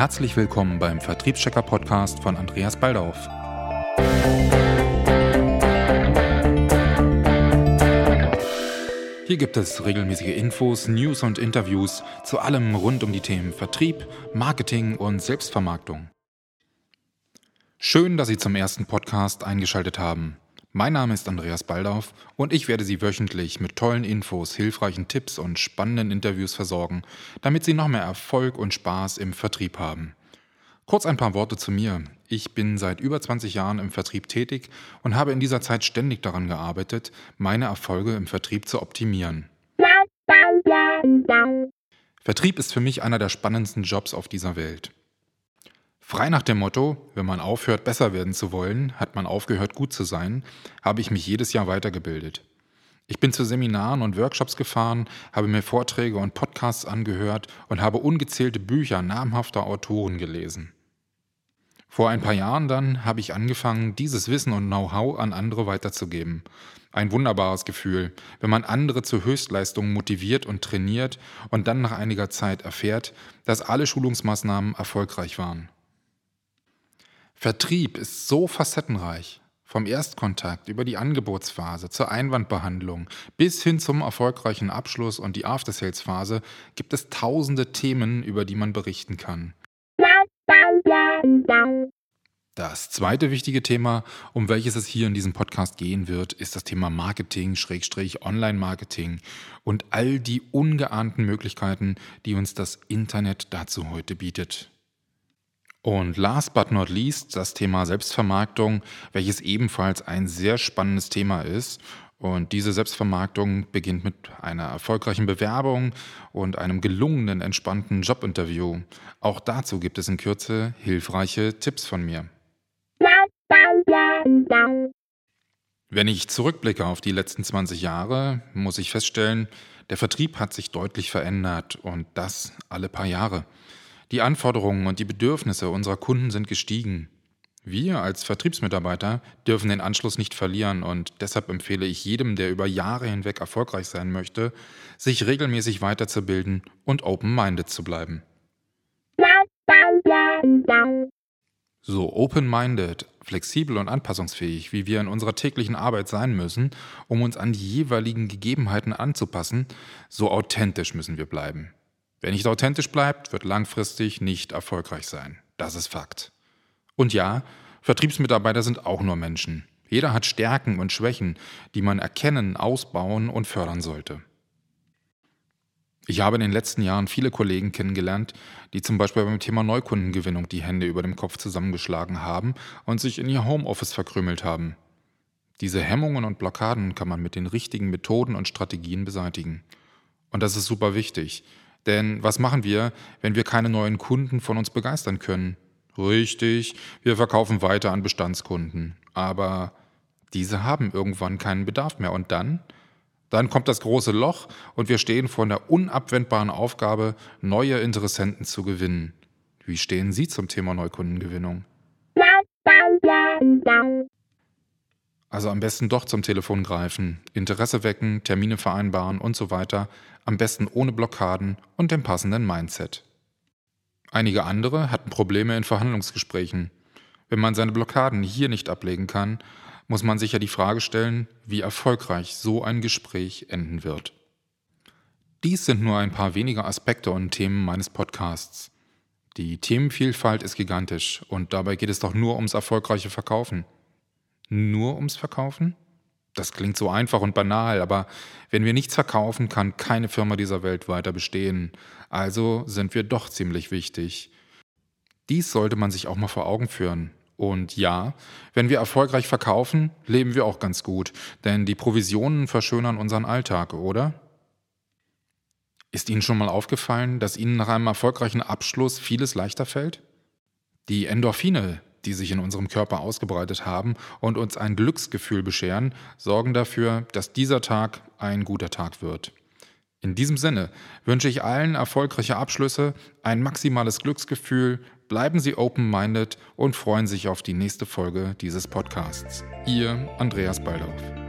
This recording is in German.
Herzlich willkommen beim Vertriebschecker Podcast von Andreas Baldauf. Hier gibt es regelmäßige Infos, News und Interviews zu allem rund um die Themen Vertrieb, Marketing und Selbstvermarktung. Schön, dass Sie zum ersten Podcast eingeschaltet haben. Mein Name ist Andreas Baldauf und ich werde Sie wöchentlich mit tollen Infos, hilfreichen Tipps und spannenden Interviews versorgen, damit Sie noch mehr Erfolg und Spaß im Vertrieb haben. Kurz ein paar Worte zu mir. Ich bin seit über 20 Jahren im Vertrieb tätig und habe in dieser Zeit ständig daran gearbeitet, meine Erfolge im Vertrieb zu optimieren. Vertrieb ist für mich einer der spannendsten Jobs auf dieser Welt. Frei nach dem Motto, wenn man aufhört, besser werden zu wollen, hat man aufgehört, gut zu sein, habe ich mich jedes Jahr weitergebildet. Ich bin zu Seminaren und Workshops gefahren, habe mir Vorträge und Podcasts angehört und habe ungezählte Bücher namhafter Autoren gelesen. Vor ein paar Jahren dann habe ich angefangen, dieses Wissen und Know-how an andere weiterzugeben. Ein wunderbares Gefühl, wenn man andere zu Höchstleistungen motiviert und trainiert und dann nach einiger Zeit erfährt, dass alle Schulungsmaßnahmen erfolgreich waren. Vertrieb ist so facettenreich. Vom Erstkontakt über die Angebotsphase zur Einwandbehandlung bis hin zum erfolgreichen Abschluss und die After-Sales-Phase gibt es tausende Themen, über die man berichten kann. Das zweite wichtige Thema, um welches es hier in diesem Podcast gehen wird, ist das Thema Marketing, Schrägstrich, Online-Marketing und all die ungeahnten Möglichkeiten, die uns das Internet dazu heute bietet. Und last but not least das Thema Selbstvermarktung, welches ebenfalls ein sehr spannendes Thema ist. Und diese Selbstvermarktung beginnt mit einer erfolgreichen Bewerbung und einem gelungenen, entspannten Jobinterview. Auch dazu gibt es in Kürze hilfreiche Tipps von mir. Wenn ich zurückblicke auf die letzten 20 Jahre, muss ich feststellen, der Vertrieb hat sich deutlich verändert und das alle paar Jahre. Die Anforderungen und die Bedürfnisse unserer Kunden sind gestiegen. Wir als Vertriebsmitarbeiter dürfen den Anschluss nicht verlieren und deshalb empfehle ich jedem, der über Jahre hinweg erfolgreich sein möchte, sich regelmäßig weiterzubilden und open-minded zu bleiben. So open-minded, flexibel und anpassungsfähig, wie wir in unserer täglichen Arbeit sein müssen, um uns an die jeweiligen Gegebenheiten anzupassen, so authentisch müssen wir bleiben. Wer nicht authentisch bleibt, wird langfristig nicht erfolgreich sein. Das ist Fakt. Und ja, Vertriebsmitarbeiter sind auch nur Menschen. Jeder hat Stärken und Schwächen, die man erkennen, ausbauen und fördern sollte. Ich habe in den letzten Jahren viele Kollegen kennengelernt, die zum Beispiel beim Thema Neukundengewinnung die Hände über dem Kopf zusammengeschlagen haben und sich in ihr Homeoffice verkrümelt haben. Diese Hemmungen und Blockaden kann man mit den richtigen Methoden und Strategien beseitigen. Und das ist super wichtig, denn was machen wir, wenn wir keine neuen Kunden von uns begeistern können? Richtig, wir verkaufen weiter an Bestandskunden. Aber diese haben irgendwann keinen Bedarf mehr. Und dann? Dann kommt das große Loch und wir stehen vor der unabwendbaren Aufgabe, neue Interessenten zu gewinnen. Wie stehen Sie zum Thema Neukundengewinnung? Also am besten doch zum Telefon greifen, Interesse wecken, Termine vereinbaren und so weiter, am besten ohne Blockaden und dem passenden Mindset. Einige andere hatten Probleme in Verhandlungsgesprächen. Wenn man seine Blockaden hier nicht ablegen kann, muss man sich ja die Frage stellen, wie erfolgreich so ein Gespräch enden wird. Dies sind nur ein paar weniger Aspekte und Themen meines Podcasts. Die Themenvielfalt ist gigantisch und dabei geht es doch nur ums erfolgreiche Verkaufen nur ums Verkaufen? Das klingt so einfach und banal, aber wenn wir nichts verkaufen, kann keine Firma dieser Welt weiter bestehen. Also sind wir doch ziemlich wichtig. Dies sollte man sich auch mal vor Augen führen. Und ja, wenn wir erfolgreich verkaufen, leben wir auch ganz gut, denn die Provisionen verschönern unseren Alltag, oder? Ist Ihnen schon mal aufgefallen, dass Ihnen nach einem erfolgreichen Abschluss vieles leichter fällt? Die Endorphine, die sich in unserem Körper ausgebreitet haben und uns ein Glücksgefühl bescheren, sorgen dafür, dass dieser Tag ein guter Tag wird. In diesem Sinne wünsche ich allen erfolgreiche Abschlüsse, ein maximales Glücksgefühl, bleiben Sie open-minded und freuen sich auf die nächste Folge dieses Podcasts. Ihr Andreas Baldauf.